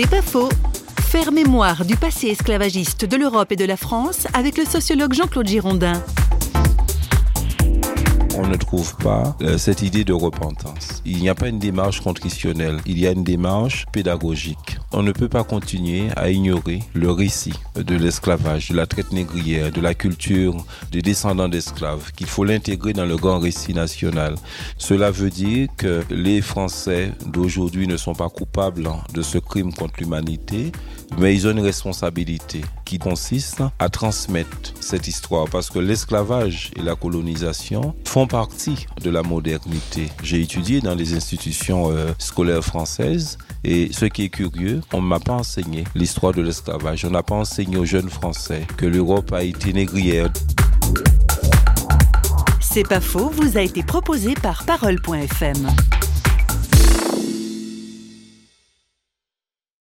C'est pas faux. Faire mémoire du passé esclavagiste de l'Europe et de la France avec le sociologue Jean-Claude Girondin on ne trouve pas euh, cette idée de repentance. Il n'y a pas une démarche contritionnelle, il y a une démarche pédagogique. On ne peut pas continuer à ignorer le récit de l'esclavage, de la traite négrière, de la culture des descendants d'esclaves, qu'il faut l'intégrer dans le grand récit national. Cela veut dire que les Français d'aujourd'hui ne sont pas coupables de ce crime contre l'humanité, mais ils ont une responsabilité qui consiste à transmettre cette histoire parce que l'esclavage et la colonisation font partie de la modernité. J'ai étudié dans les institutions euh, scolaires françaises et ce qui est curieux, on ne m'a pas enseigné l'histoire de l'esclavage. On n'a pas enseigné aux jeunes Français que l'Europe a été négrière. C'est pas faux, vous a été proposé par parole.fm.